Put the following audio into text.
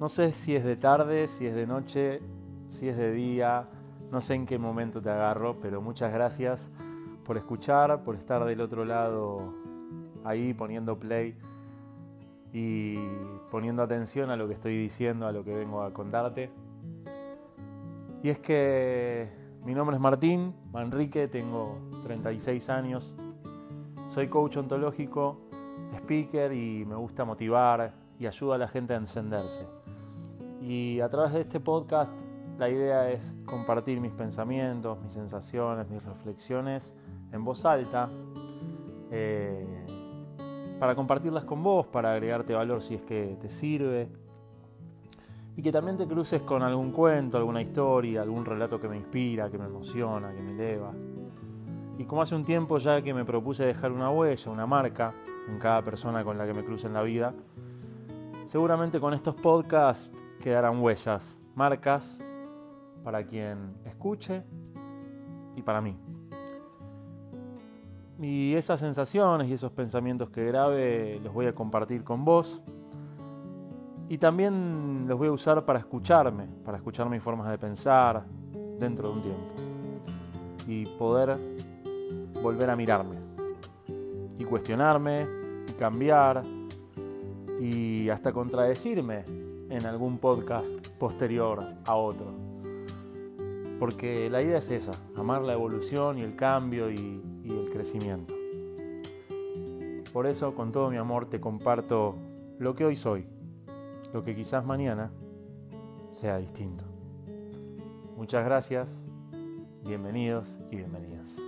No sé si es de tarde, si es de noche, si es de día, no sé en qué momento te agarro, pero muchas gracias por escuchar, por estar del otro lado ahí poniendo play y poniendo atención a lo que estoy diciendo, a lo que vengo a contarte. Y es que mi nombre es Martín Manrique, tengo 36 años, soy coach ontológico, speaker y me gusta motivar y ayuda a la gente a encenderse. Y a través de este podcast la idea es compartir mis pensamientos, mis sensaciones, mis reflexiones en voz alta, eh, para compartirlas con vos, para agregarte valor si es que te sirve. Y que también te cruces con algún cuento, alguna historia, algún relato que me inspira, que me emociona, que me eleva. Y como hace un tiempo ya que me propuse dejar una huella, una marca en cada persona con la que me cruce en la vida, seguramente con estos podcasts quedarán huellas, marcas para quien escuche y para mí. Y esas sensaciones y esos pensamientos que grabe los voy a compartir con vos. Y también los voy a usar para escucharme, para escuchar mis formas de pensar dentro de un tiempo. Y poder volver a mirarme. Y cuestionarme, y cambiar, y hasta contradecirme en algún podcast posterior a otro. Porque la idea es esa, amar la evolución y el cambio y, el crecimiento. Por eso, con todo mi amor, te comparto lo que hoy soy, lo que quizás mañana sea distinto. Muchas gracias, bienvenidos y bienvenidas.